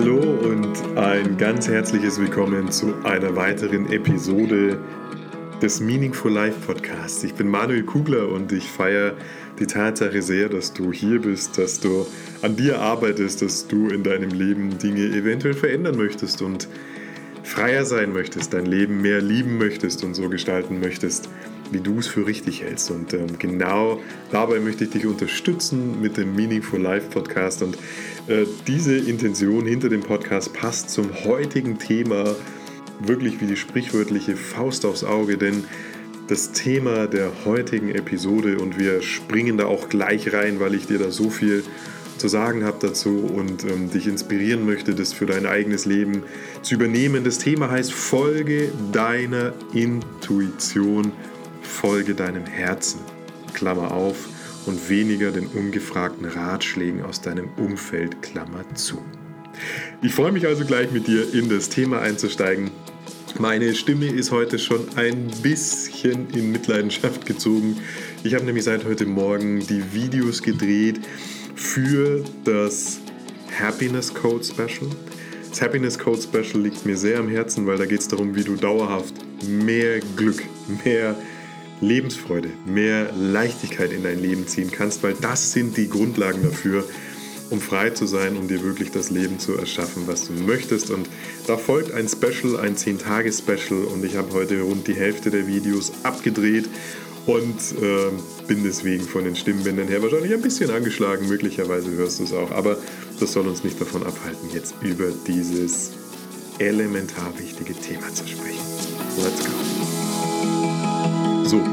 Hallo und ein ganz herzliches Willkommen zu einer weiteren Episode des Meaningful Life Podcasts. Ich bin Manuel Kugler und ich feiere die Tatsache sehr, dass du hier bist, dass du an dir arbeitest, dass du in deinem Leben Dinge eventuell verändern möchtest und freier sein möchtest, dein Leben mehr lieben möchtest und so gestalten möchtest, wie du es für richtig hältst. Und ähm, genau dabei möchte ich dich unterstützen mit dem Meaningful Life Podcast. Und äh, diese Intention hinter dem Podcast passt zum heutigen Thema wirklich wie die sprichwörtliche Faust aufs Auge, denn das Thema der heutigen Episode und wir springen da auch gleich rein, weil ich dir da so viel zu sagen habe dazu und ähm, dich inspirieren möchte, das für dein eigenes Leben zu übernehmen. Das Thema heißt Folge deiner Intuition, folge deinem Herzen, Klammer auf, und weniger den ungefragten Ratschlägen aus deinem Umfeld, Klammer zu. Ich freue mich also gleich mit dir in das Thema einzusteigen. Meine Stimme ist heute schon ein bisschen in Mitleidenschaft gezogen. Ich habe nämlich seit heute Morgen die Videos gedreht für das Happiness Code Special. Das Happiness Code Special liegt mir sehr am Herzen, weil da geht es darum, wie du dauerhaft mehr Glück, mehr Lebensfreude, mehr Leichtigkeit in dein Leben ziehen kannst, weil das sind die Grundlagen dafür, um frei zu sein, um dir wirklich das Leben zu erschaffen, was du möchtest. Und da folgt ein Special, ein 10-Tage-Special und ich habe heute rund die Hälfte der Videos abgedreht und äh, bin deswegen von den Stimmbändern her wahrscheinlich ein bisschen angeschlagen. Möglicherweise hörst du es auch, aber das soll uns nicht davon abhalten, jetzt über dieses elementar wichtige Thema zu sprechen. Let's go. So,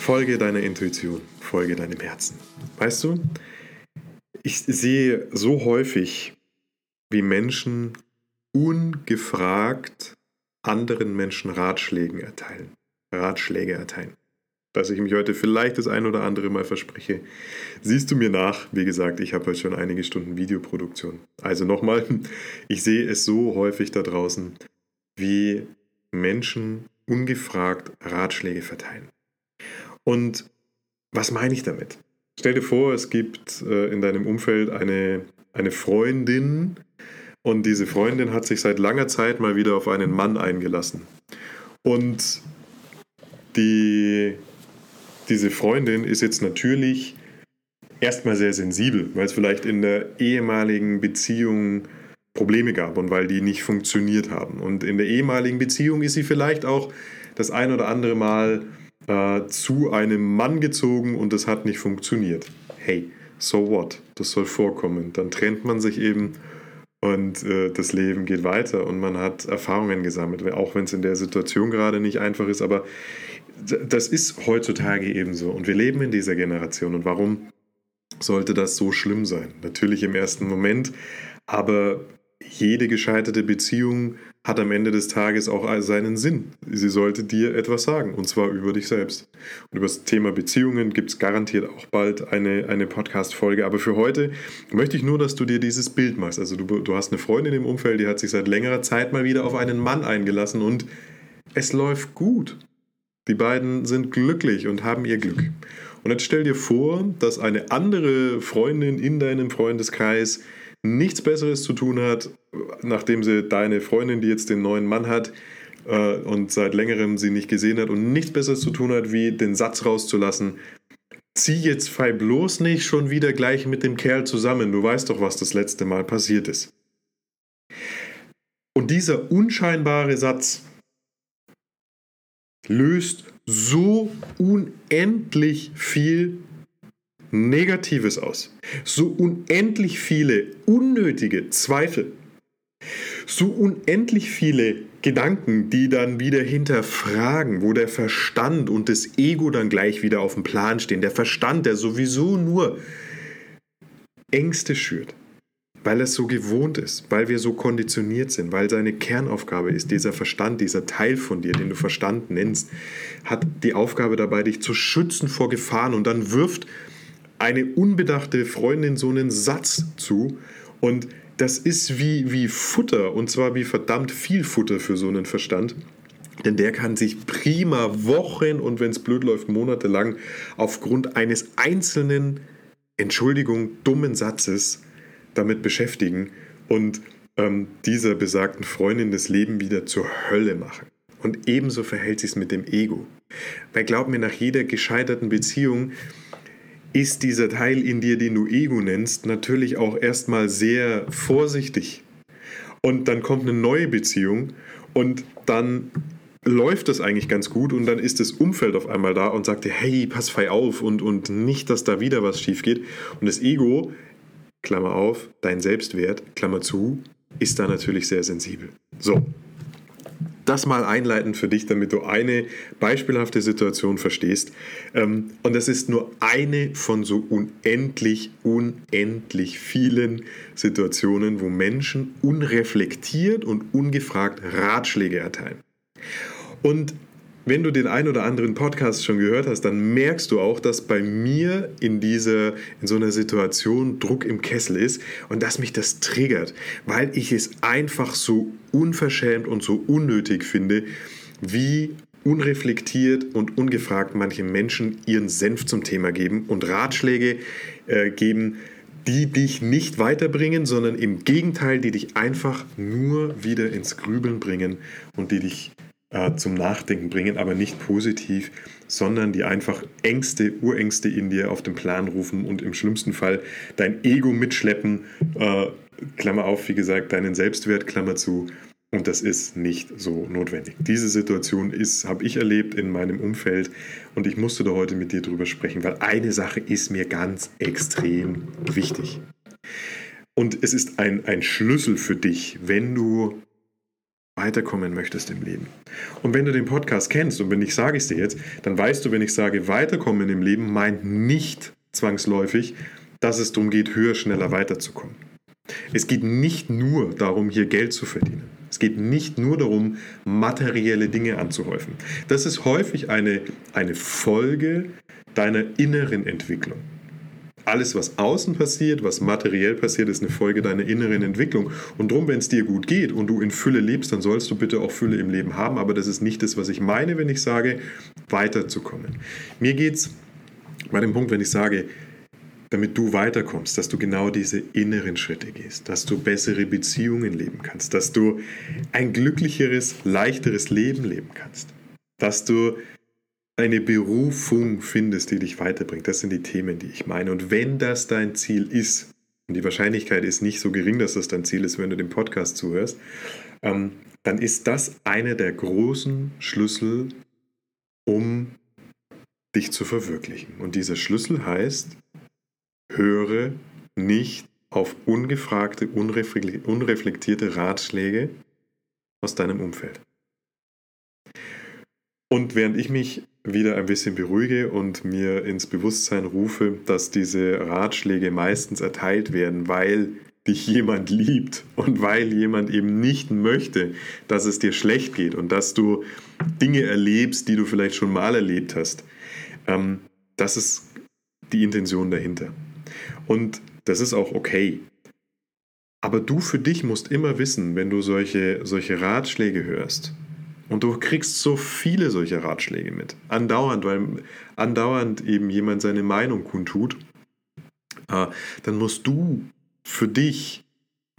folge deiner Intuition, folge deinem Herzen. Weißt du, ich sehe so häufig, wie Menschen ungefragt anderen Menschen Ratschläge erteilen. Ratschläge erteilen. Dass ich mich heute vielleicht das ein oder andere Mal verspreche, siehst du mir nach. Wie gesagt, ich habe heute schon einige Stunden Videoproduktion. Also nochmal, ich sehe es so häufig da draußen, wie Menschen ungefragt Ratschläge verteilen. Und was meine ich damit? Stell dir vor, es gibt äh, in deinem Umfeld eine, eine Freundin und diese Freundin hat sich seit langer Zeit mal wieder auf einen Mann eingelassen. Und die, diese Freundin ist jetzt natürlich erstmal sehr sensibel, weil es vielleicht in der ehemaligen Beziehung Probleme gab und weil die nicht funktioniert haben. Und in der ehemaligen Beziehung ist sie vielleicht auch das ein oder andere Mal äh, zu einem Mann gezogen und es hat nicht funktioniert. Hey, so what? Das soll vorkommen. Dann trennt man sich eben und äh, das Leben geht weiter und man hat Erfahrungen gesammelt, auch wenn es in der Situation gerade nicht einfach ist. Aber das ist heutzutage eben so und wir leben in dieser Generation. Und warum sollte das so schlimm sein? Natürlich im ersten Moment, aber jede gescheiterte Beziehung hat am Ende des Tages auch seinen Sinn. Sie sollte dir etwas sagen, und zwar über dich selbst. Und über das Thema Beziehungen gibt es garantiert auch bald eine, eine Podcast-Folge. Aber für heute möchte ich nur, dass du dir dieses Bild machst. Also du, du hast eine Freundin im Umfeld, die hat sich seit längerer Zeit mal wieder auf einen Mann eingelassen und es läuft gut. Die beiden sind glücklich und haben ihr Glück. Und jetzt stell dir vor, dass eine andere Freundin in deinem Freundeskreis nichts Besseres zu tun hat, nachdem sie deine Freundin, die jetzt den neuen Mann hat äh, und seit längerem sie nicht gesehen hat und nichts Besseres zu tun hat, wie den Satz rauszulassen, zieh jetzt fei bloß nicht schon wieder gleich mit dem Kerl zusammen, du weißt doch, was das letzte Mal passiert ist. Und dieser unscheinbare Satz löst so unendlich viel Negatives aus. So unendlich viele unnötige Zweifel. So unendlich viele Gedanken, die dann wieder hinterfragen, wo der Verstand und das Ego dann gleich wieder auf dem Plan stehen. Der Verstand, der sowieso nur Ängste schürt, weil es so gewohnt ist, weil wir so konditioniert sind, weil seine Kernaufgabe ist, dieser Verstand, dieser Teil von dir, den du Verstand nennst, hat die Aufgabe dabei, dich zu schützen vor Gefahren und dann wirft eine unbedachte Freundin so einen Satz zu und das ist wie, wie Futter und zwar wie verdammt viel Futter für so einen Verstand. Denn der kann sich prima Wochen und wenn es blöd läuft, monatelang aufgrund eines einzelnen, Entschuldigung, dummen Satzes damit beschäftigen. Und ähm, dieser besagten Freundin das Leben wieder zur Hölle machen. Und ebenso verhält sich es mit dem Ego. Weil glaub mir, nach jeder gescheiterten Beziehung ist dieser Teil in dir, den du Ego nennst, natürlich auch erstmal sehr vorsichtig. Und dann kommt eine neue Beziehung und dann läuft das eigentlich ganz gut und dann ist das Umfeld auf einmal da und sagt dir, hey, pass frei auf und, und nicht, dass da wieder was schief geht. Und das Ego, Klammer auf, dein Selbstwert, Klammer zu, ist da natürlich sehr sensibel. So, das mal einleitend für dich, damit du eine beispielhafte Situation verstehst. Ähm, und das ist nur eine von so unendlich, unendlich vielen Situationen, wo Menschen unreflektiert und ungefragt Ratschläge erteilen. Und wenn du den ein oder anderen Podcast schon gehört hast, dann merkst du auch, dass bei mir in dieser, in so einer Situation Druck im Kessel ist und dass mich das triggert, weil ich es einfach so unverschämt und so unnötig finde, wie unreflektiert und ungefragt manche Menschen ihren Senf zum Thema geben und Ratschläge äh, geben, die dich nicht weiterbringen, sondern im Gegenteil, die dich einfach nur wieder ins Grübeln bringen und die dich äh, zum Nachdenken bringen, aber nicht positiv, sondern die einfach Ängste, Urängste in dir auf den Plan rufen und im schlimmsten Fall dein Ego mitschleppen, äh, Klammer auf, wie gesagt, deinen Selbstwert, Klammer zu. Und das ist nicht so notwendig. Diese Situation ist, habe ich erlebt in meinem Umfeld und ich musste da heute mit dir drüber sprechen, weil eine Sache ist mir ganz extrem wichtig. Und es ist ein, ein Schlüssel für dich, wenn du weiterkommen möchtest im Leben. Und wenn du den Podcast kennst und wenn ich sage es dir jetzt, dann weißt du, wenn ich sage weiterkommen im Leben, meint nicht zwangsläufig, dass es darum geht, höher, schneller weiterzukommen. Es geht nicht nur darum, hier Geld zu verdienen. Es geht nicht nur darum, materielle Dinge anzuhäufen. Das ist häufig eine, eine Folge deiner inneren Entwicklung alles, was außen passiert, was materiell passiert, ist eine Folge deiner inneren Entwicklung. Und darum, wenn es dir gut geht und du in Fülle lebst, dann sollst du bitte auch Fülle im Leben haben. Aber das ist nicht das, was ich meine, wenn ich sage, weiterzukommen. Mir geht es bei dem Punkt, wenn ich sage, damit du weiterkommst, dass du genau diese inneren Schritte gehst, dass du bessere Beziehungen leben kannst, dass du ein glücklicheres, leichteres Leben leben kannst, dass du eine Berufung findest, die dich weiterbringt. Das sind die Themen, die ich meine. Und wenn das dein Ziel ist, und die Wahrscheinlichkeit ist nicht so gering, dass das dein Ziel ist, wenn du dem Podcast zuhörst, ähm, dann ist das einer der großen Schlüssel, um dich zu verwirklichen. Und dieser Schlüssel heißt, höre nicht auf ungefragte, unreflektierte Ratschläge aus deinem Umfeld. Und während ich mich wieder ein bisschen beruhige und mir ins Bewusstsein rufe, dass diese Ratschläge meistens erteilt werden, weil dich jemand liebt und weil jemand eben nicht möchte, dass es dir schlecht geht und dass du Dinge erlebst, die du vielleicht schon mal erlebt hast. Ähm, das ist die Intention dahinter. Und das ist auch okay. Aber du für dich musst immer wissen, wenn du solche, solche Ratschläge hörst, und du kriegst so viele solcher Ratschläge mit. Andauernd, weil andauernd eben jemand seine Meinung kundtut. Äh, dann musst du für dich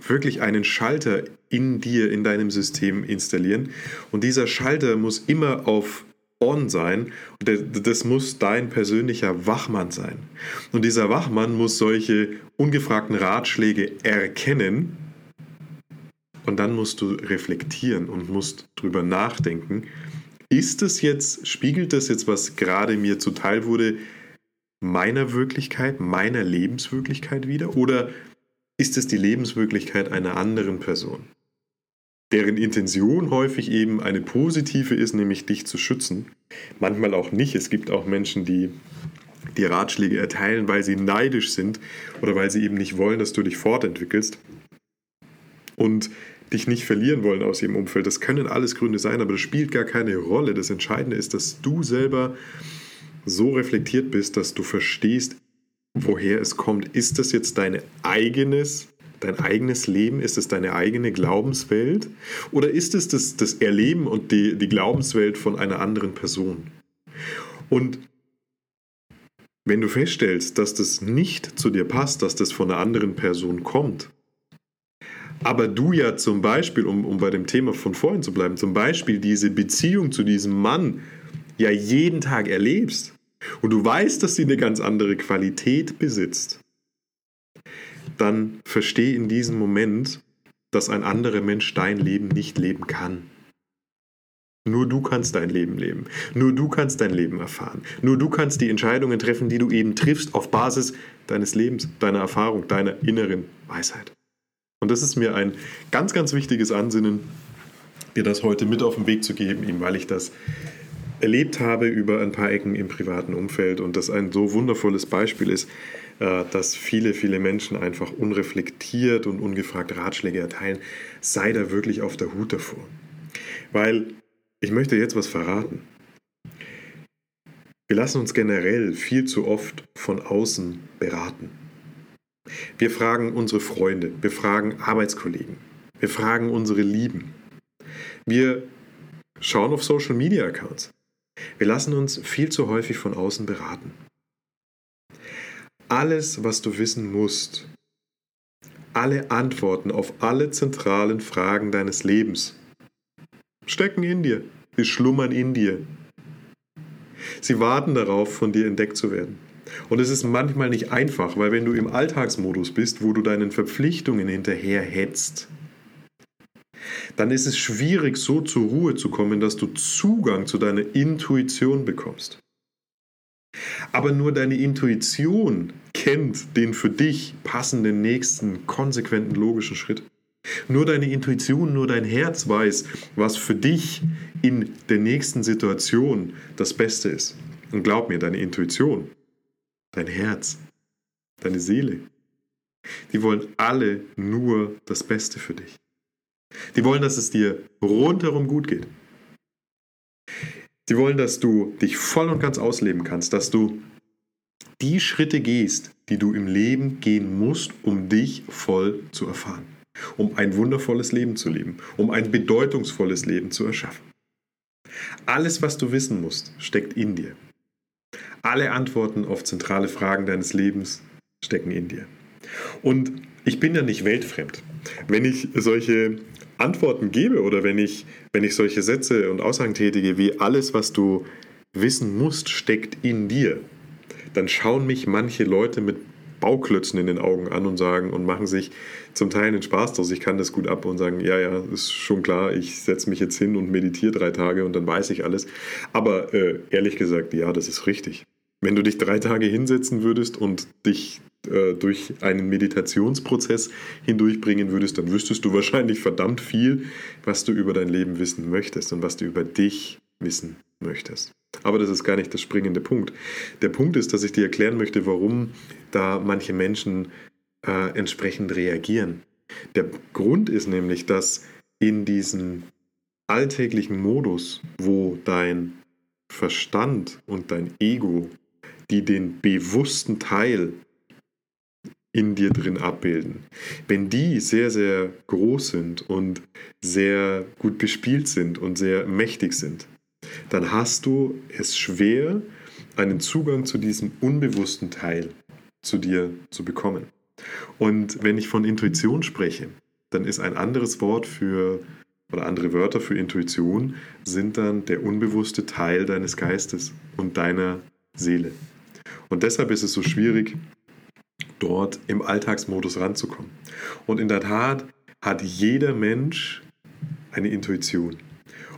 wirklich einen Schalter in dir, in deinem System installieren. Und dieser Schalter muss immer auf On sein. Und das muss dein persönlicher Wachmann sein. Und dieser Wachmann muss solche ungefragten Ratschläge erkennen und dann musst du reflektieren und musst drüber nachdenken. Ist es jetzt, spiegelt das jetzt, was gerade mir zuteil wurde, meiner Wirklichkeit, meiner Lebenswirklichkeit wieder? Oder ist es die Lebenswirklichkeit einer anderen Person? Deren Intention häufig eben eine positive ist, nämlich dich zu schützen. Manchmal auch nicht. Es gibt auch Menschen, die die Ratschläge erteilen, weil sie neidisch sind oder weil sie eben nicht wollen, dass du dich fortentwickelst. Und dich nicht verlieren wollen aus ihrem Umfeld. Das können alles Gründe sein, aber das spielt gar keine Rolle. Das Entscheidende ist, dass du selber so reflektiert bist, dass du verstehst, woher es kommt. Ist das jetzt dein eigenes, dein eigenes Leben? Ist es deine eigene Glaubenswelt? Oder ist es das, das Erleben und die, die Glaubenswelt von einer anderen Person? Und wenn du feststellst, dass das nicht zu dir passt, dass das von einer anderen Person kommt, Aber du ja zum Beispiel, um, um bei dem Thema von vorhin zu bleiben, zum Beispiel diese Beziehung zu diesem Mann ja jeden Tag erlebst und du weißt, dass sie eine ganz andere Qualität besitzt, dann versteh in diesem Moment, dass ein anderer Mensch dein Leben nicht leben kann. Nur du kannst dein Leben leben. Nur du kannst dein Leben erfahren. Nur du kannst die Entscheidungen treffen, die du eben triffst, auf Basis deines Lebens, deiner Erfahrung, deiner inneren Weisheit. Und das ist mir ein ganz, ganz wichtiges Ansinnen, dir das heute mit auf den Weg zu geben, eben weil ich das erlebt habe über ein paar Ecken im privaten Umfeld und das ein so wundervolles Beispiel ist, äh, dass viele, viele Menschen einfach unreflektiert und ungefragt Ratschläge erteilen. Sei da wirklich auf der Hut davor. Weil ich möchte jetzt was verraten. Wir lassen uns generell viel zu oft von außen beraten. Wir fragen unsere Freunde, wir fragen Arbeitskollegen, wir fragen unsere Lieben. Wir schauen auf Social Media Accounts. Wir lassen uns viel zu häufig von außen beraten. Alles, was du wissen musst, alle Antworten auf alle zentralen Fragen deines Lebens stecken in dir, sie schlummern in dir. Sie warten darauf, von dir entdeckt zu werden. Und es ist manchmal nicht einfach, weil wenn du im Alltagsmodus bist, wo du deinen Verpflichtungen hinterherhetzt, dann ist es schwierig, so zur Ruhe zu kommen, dass du Zugang zu deiner Intuition bekommst. Aber nur deine Intuition kennt den für dich passenden nächsten, konsequenten, logischen Schritt. Nur deine Intuition, nur dein Herz weiß, was für dich in der nächsten Situation das Beste ist. Und glaub mir, deine Intuition, dein Herz, deine Seele, die wollen alle nur das Beste für dich. Die wollen, dass es dir rundherum gut geht. Die wollen, dass du dich voll und ganz ausleben kannst, dass du die Schritte gehst, die du im Leben gehen musst, um dich voll zu erfahren, um ein wundervolles Leben zu leben, um ein bedeutungsvolles Leben zu erschaffen. Alles, was du wissen musst, steckt in dir. Alle Antworten auf zentrale Fragen deines Lebens stecken in dir. Und ich bin ja nicht weltfremd. Wenn ich solche Antworten gebe oder wenn ich, wenn ich solche Sätze und Aussagen tätige wie alles, was du wissen musst, steckt in dir, dann schauen mich manche Leute mit Bauklötzen in den Augen an und sagen und machen sich zum Teil einen Spaß draus. Ich kann das gut ab und sagen, ja, ja, ist schon klar, ich setze mich jetzt hin und meditiere drei Tage und dann weiß ich alles. Aber äh, ehrlich gesagt, ja, das ist richtig. Wenn du dich drei Tage hinsetzen würdest und dich äh, durch einen Meditationsprozess hindurchbringen würdest, dann wüsstest du wahrscheinlich verdammt viel, was du über dein Leben wissen möchtest und was du über dich wissen möchtest. Aber das ist gar nicht der springende Punkt. Der Punkt ist, dass ich dir erklären möchte, warum da manche Menschen äh, entsprechend reagieren. Der Grund ist nämlich, dass in diesem alltäglichen Modus, wo dein Verstand und dein Ego die den bewussten Teil in dir drin abbilden. Wenn die sehr, sehr groß sind und sehr gut bespielt sind und sehr mächtig sind, dann hast du es schwer, einen Zugang zu diesem unbewussten Teil zu dir zu bekommen. Und wenn ich von Intuition spreche, dann ist ein anderes Wort für oder andere Wörter für Intuition sind dann der unbewusste Teil deines Geistes und deiner Seele. Und deshalb ist es so schwierig, dort im Alltagsmodus ranzukommen. Und in der Tat hat jeder Mensch eine Intuition.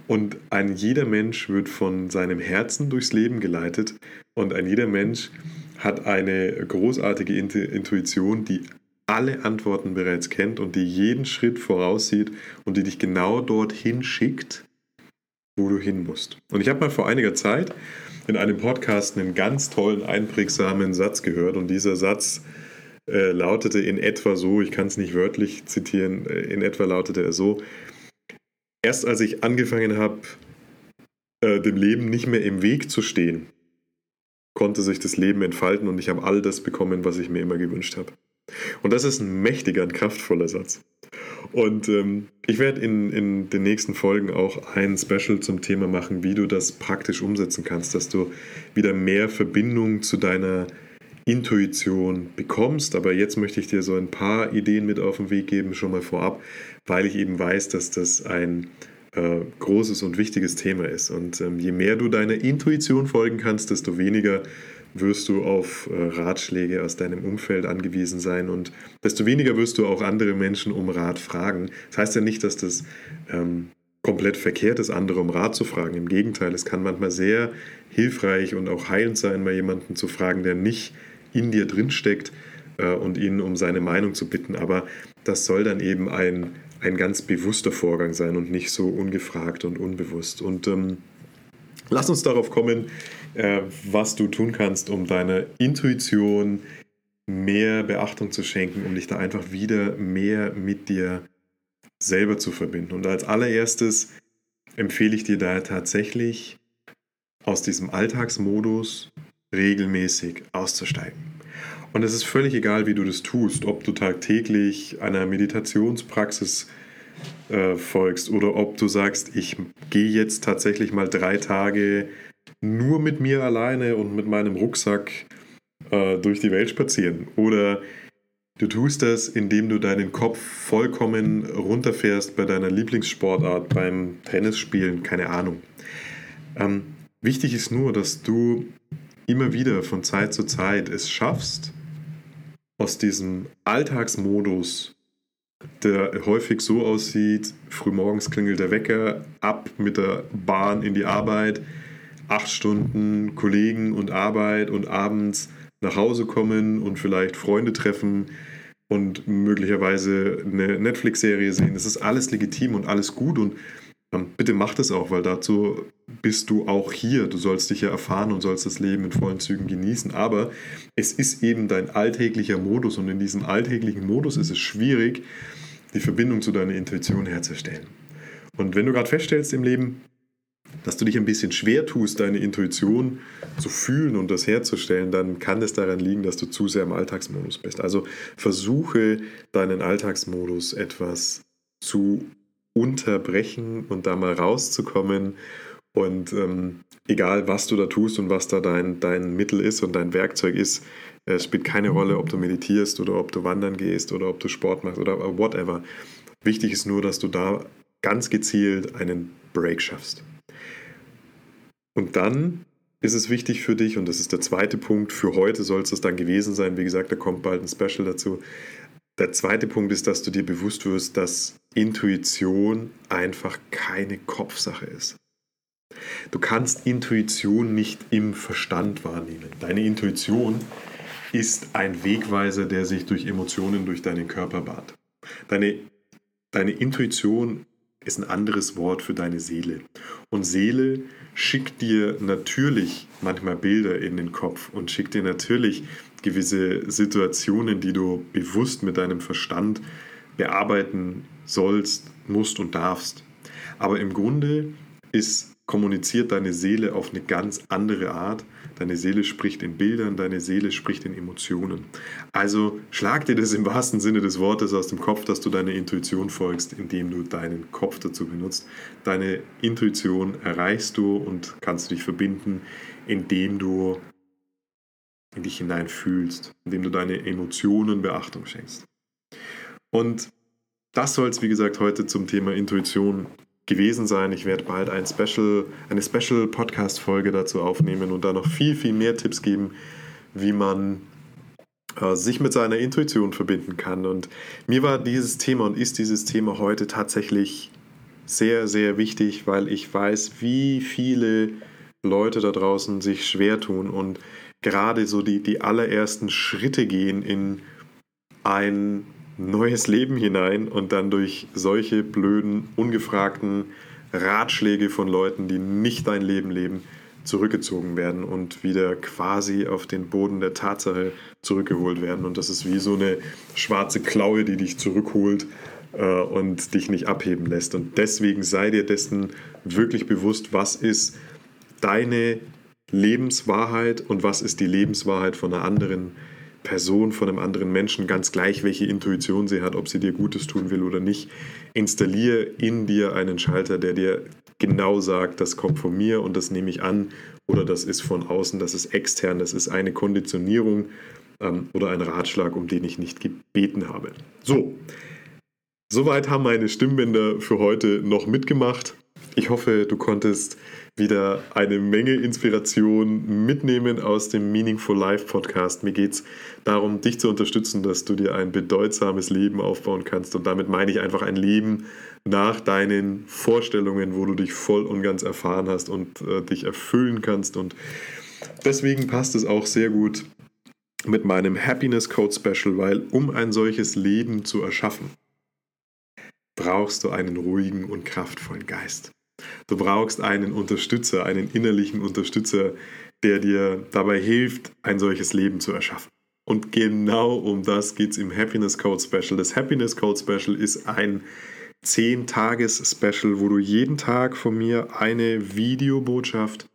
Und ein jeder Mensch wird von seinem Herzen durchs Leben geleitet und ein jeder Mensch hat eine großartige Intuition, die alle Antworten bereits kennt und die jeden Schritt voraussieht und die dich genau dorthin schickt, wo du hin musst. Und ich habe mal vor einiger Zeit in einem Podcast einen ganz tollen, einprägsamen Satz gehört und dieser Satz äh, lautete in etwa so, ich kann es nicht wörtlich zitieren, äh, in etwa lautete er so, erst als ich angefangen habe, äh, dem Leben nicht mehr im Weg zu stehen, konnte sich das Leben entfalten und ich habe all das bekommen, was ich mir immer gewünscht habe. Und das ist ein mächtiger, ein kraftvoller Satz. Und ähm, ich werde in, in den nächsten Folgen auch ein Special zum Thema machen, wie du das praktisch umsetzen kannst, dass du wieder mehr Verbindung zu deiner Intuition bekommst. Aber jetzt möchte ich dir so ein paar Ideen mit auf den Weg geben, schon mal vorab, weil ich eben weiß, dass das ein äh, großes und wichtiges Thema ist. Und ähm, je mehr du deiner Intuition folgen kannst, desto weniger wirst du auf äh, Ratschläge aus deinem Umfeld angewiesen sein und desto weniger wirst du auch andere Menschen um Rat fragen. Das heißt ja nicht, dass das ähm, komplett verkehrt ist, andere um Rat zu fragen. Im Gegenteil, es kann manchmal sehr hilfreich und auch heilend sein, mal jemanden zu fragen, der nicht in dir drinsteckt äh, und ihn um seine Meinung zu bitten. Aber das soll dann eben ein, ein ganz bewusster Vorgang sein und nicht so ungefragt und unbewusst. Und ähm, lass uns darauf kommen, äh, was du tun kannst, um deiner Intuition mehr Beachtung zu schenken, um dich da einfach wieder mehr mit dir selber zu verbinden. Und als allererstes empfehle ich dir da tatsächlich aus diesem Alltagsmodus regelmäßig auszusteigen. Und es ist völlig egal, wie du das tust, ob du tagtäglich einer Meditationspraxis äh, folgst oder ob du sagst, ich gehe jetzt tatsächlich mal drei Tage nur mit mir alleine und mit meinem Rucksack äh, durch die Welt spazieren. Oder du tust das, indem du deinen Kopf vollkommen runterfährst bei deiner Lieblingssportart, beim Tennisspielen, keine Ahnung. Ähm, wichtig ist nur, dass du immer wieder von Zeit zu Zeit es schaffst, aus diesem Alltagsmodus, der häufig so aussieht, frühmorgens klingelt der Wecker, ab mit der Bahn in die Arbeit, acht Stunden Kollegen und Arbeit und abends nach Hause kommen und vielleicht Freunde treffen und möglicherweise eine Netflix-Serie sehen. Das ist alles legitim und alles gut und bitte mach das auch, weil dazu bist du auch hier. Du sollst dich ja erfahren und sollst das Leben in vollen Zügen genießen. Aber es ist eben dein alltäglicher Modus und in diesem alltäglichen Modus ist es schwierig, die Verbindung zu deiner Intuition herzustellen. Und wenn du gerade feststellst im Leben, dass du dich ein bisschen schwer tust, deine Intuition zu fühlen und das herzustellen, dann kann es daran liegen, dass du zu sehr im Alltagsmodus bist. Also versuche deinen Alltagsmodus etwas zu unterbrechen und da mal rauszukommen. Und ähm, egal, was du da tust und was da dein, dein Mittel ist und dein Werkzeug ist, es spielt keine Rolle, ob du meditierst oder ob du wandern gehst oder ob du Sport machst oder whatever. Wichtig ist nur, dass du da ganz gezielt einen Break schaffst. Und dann ist es wichtig für dich, und das ist der zweite Punkt, für heute soll es das dann gewesen sein, wie gesagt, da kommt bald ein Special dazu. Der zweite Punkt ist, dass du dir bewusst wirst, dass Intuition einfach keine Kopfsache ist. Du kannst Intuition nicht im Verstand wahrnehmen. Deine Intuition ist ein Wegweiser, der sich durch Emotionen durch deinen Körper bahnt. Deine, deine Intuition ist ein anderes Wort für deine Seele. Und Seele schickt dir natürlich manchmal Bilder in den Kopf und schickt dir natürlich gewisse Situationen, die du bewusst mit deinem Verstand bearbeiten sollst, musst und darfst. Aber im Grunde ist kommuniziert deine Seele auf eine ganz andere Art. Deine Seele spricht in Bildern, deine Seele spricht in Emotionen. Also schlag dir das im wahrsten Sinne des Wortes aus dem Kopf, dass du deiner Intuition folgst, indem du deinen Kopf dazu benutzt. Deine Intuition erreichst du und kannst dich verbinden, indem du in dich hineinfühlst, indem du deine Emotionen Beachtung schenkst. Und das soll es, wie gesagt, heute zum Thema Intuition gewesen sein. Ich werde bald ein Special, eine Special-Podcast-Folge dazu aufnehmen und da noch viel, viel mehr Tipps geben, wie man äh, sich mit seiner Intuition verbinden kann. Und mir war dieses Thema und ist dieses Thema heute tatsächlich sehr, sehr wichtig, weil ich weiß, wie viele Leute da draußen sich schwer tun und gerade so die, die allerersten Schritte gehen in ein neues Leben hinein und dann durch solche blöden, ungefragten Ratschläge von Leuten, die nicht dein Leben leben, zurückgezogen werden und wieder quasi auf den Boden der Tatsache zurückgeholt werden. Und das ist wie so eine schwarze Klaue, die dich zurückholt äh, und dich nicht abheben lässt. Und deswegen sei dir dessen wirklich bewusst, was ist deine Lebenswahrheit und was ist die Lebenswahrheit von einer anderen Person, von einem anderen Menschen, ganz gleich, welche Intuition sie hat, ob sie dir Gutes tun will oder nicht. Installiere in dir einen Schalter, der dir genau sagt, das kommt von mir und das nehme ich an oder das ist von außen, das ist extern, das ist eine Konditionierung ähm, oder ein Ratschlag, um den ich nicht gebeten habe. So, soweit haben meine Stimmbänder für heute noch mitgemacht. Ich hoffe, du konntest wieder eine Menge Inspiration mitnehmen aus dem Meaningful Life Podcast. Mir geht es darum, dich zu unterstützen, dass du dir ein bedeutsames Leben aufbauen kannst. Und damit meine ich einfach ein Leben nach deinen Vorstellungen, wo du dich voll und ganz erfahren hast und äh, dich erfüllen kannst. Und deswegen passt es auch sehr gut mit meinem Happiness Code Special, weil um ein solches Leben zu erschaffen, brauchst du einen ruhigen und kraftvollen Geist. Du brauchst einen Unterstützer, einen innerlichen Unterstützer, der dir dabei hilft, ein solches Leben zu erschaffen. Und genau um das geht es im Happiness Code Special. Das Happiness Code Special ist ein 10-Tages-Special, wo du jeden Tag von mir eine Videobotschaft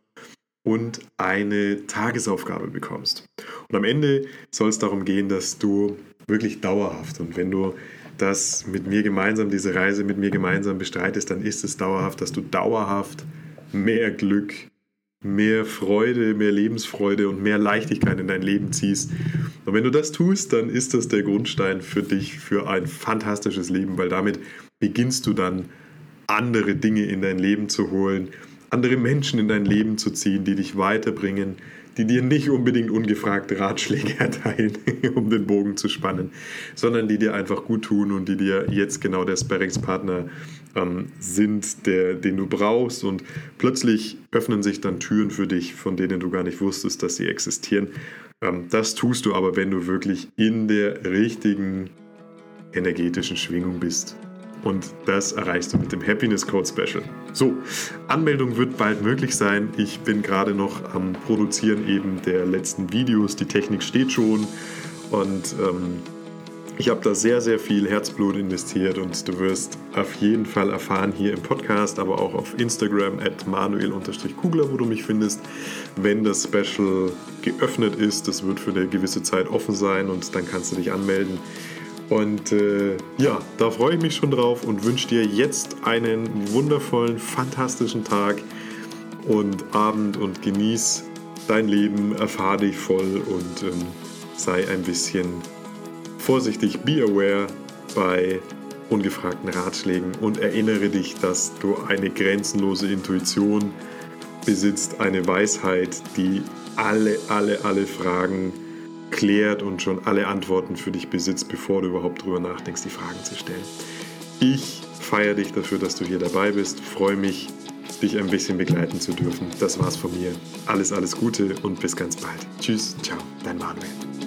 und eine Tagesaufgabe bekommst. Und am Ende soll es darum gehen, dass du wirklich dauerhaft und wenn du das mit mir gemeinsam, diese Reise mit mir gemeinsam bestreitest, dann ist es dauerhaft, dass du dauerhaft mehr Glück, mehr Freude, mehr Lebensfreude und mehr Leichtigkeit in dein Leben ziehst. Und wenn du das tust, dann ist das der Grundstein für dich, für ein fantastisches Leben, weil damit beginnst du dann andere Dinge in dein Leben zu holen, andere Menschen in dein Leben zu ziehen, die dich weiterbringen, die dir nicht unbedingt ungefragte Ratschläge erteilen, um den Bogen zu spannen, sondern die dir einfach gut tun und die dir jetzt genau der Sparringspartner ähm, sind, der, den du brauchst. Und plötzlich öffnen sich dann Türen für dich, von denen du gar nicht wusstest, dass sie existieren. Ähm, das tust du aber, wenn du wirklich in der richtigen energetischen Schwingung bist. Und das erreichst du mit dem Happiness Code Special. So, Anmeldung wird bald möglich sein. Ich bin gerade noch am Produzieren eben der letzten Videos. Die Technik steht schon und ähm, ich habe da sehr, sehr viel Herzblut investiert und du wirst auf jeden Fall erfahren hier im Podcast, aber auch auf Instagram at manuel-kugler, wo du mich findest, wenn das Special geöffnet ist. Das wird für eine gewisse Zeit offen sein und dann kannst du dich anmelden. Und äh, ja, da freue ich mich schon drauf und wünsche dir jetzt einen wundervollen, fantastischen Tag und Abend und genieß dein Leben, erfahre dich voll und ähm, sei ein bisschen vorsichtig, be aware bei ungefragten Ratschlägen und erinnere dich, dass du eine grenzenlose Intuition besitzt, eine Weisheit, die alle, alle, alle Fragen klärt und schon alle Antworten für dich besitzt, bevor du überhaupt drüber nachdenkst, die Fragen zu stellen. Ich feiere dich dafür, dass du hier dabei bist, freue mich, dich ein bisschen begleiten zu dürfen. Das war's von mir. Alles, alles Gute und bis ganz bald. Tschüss, ciao, dein Manuel.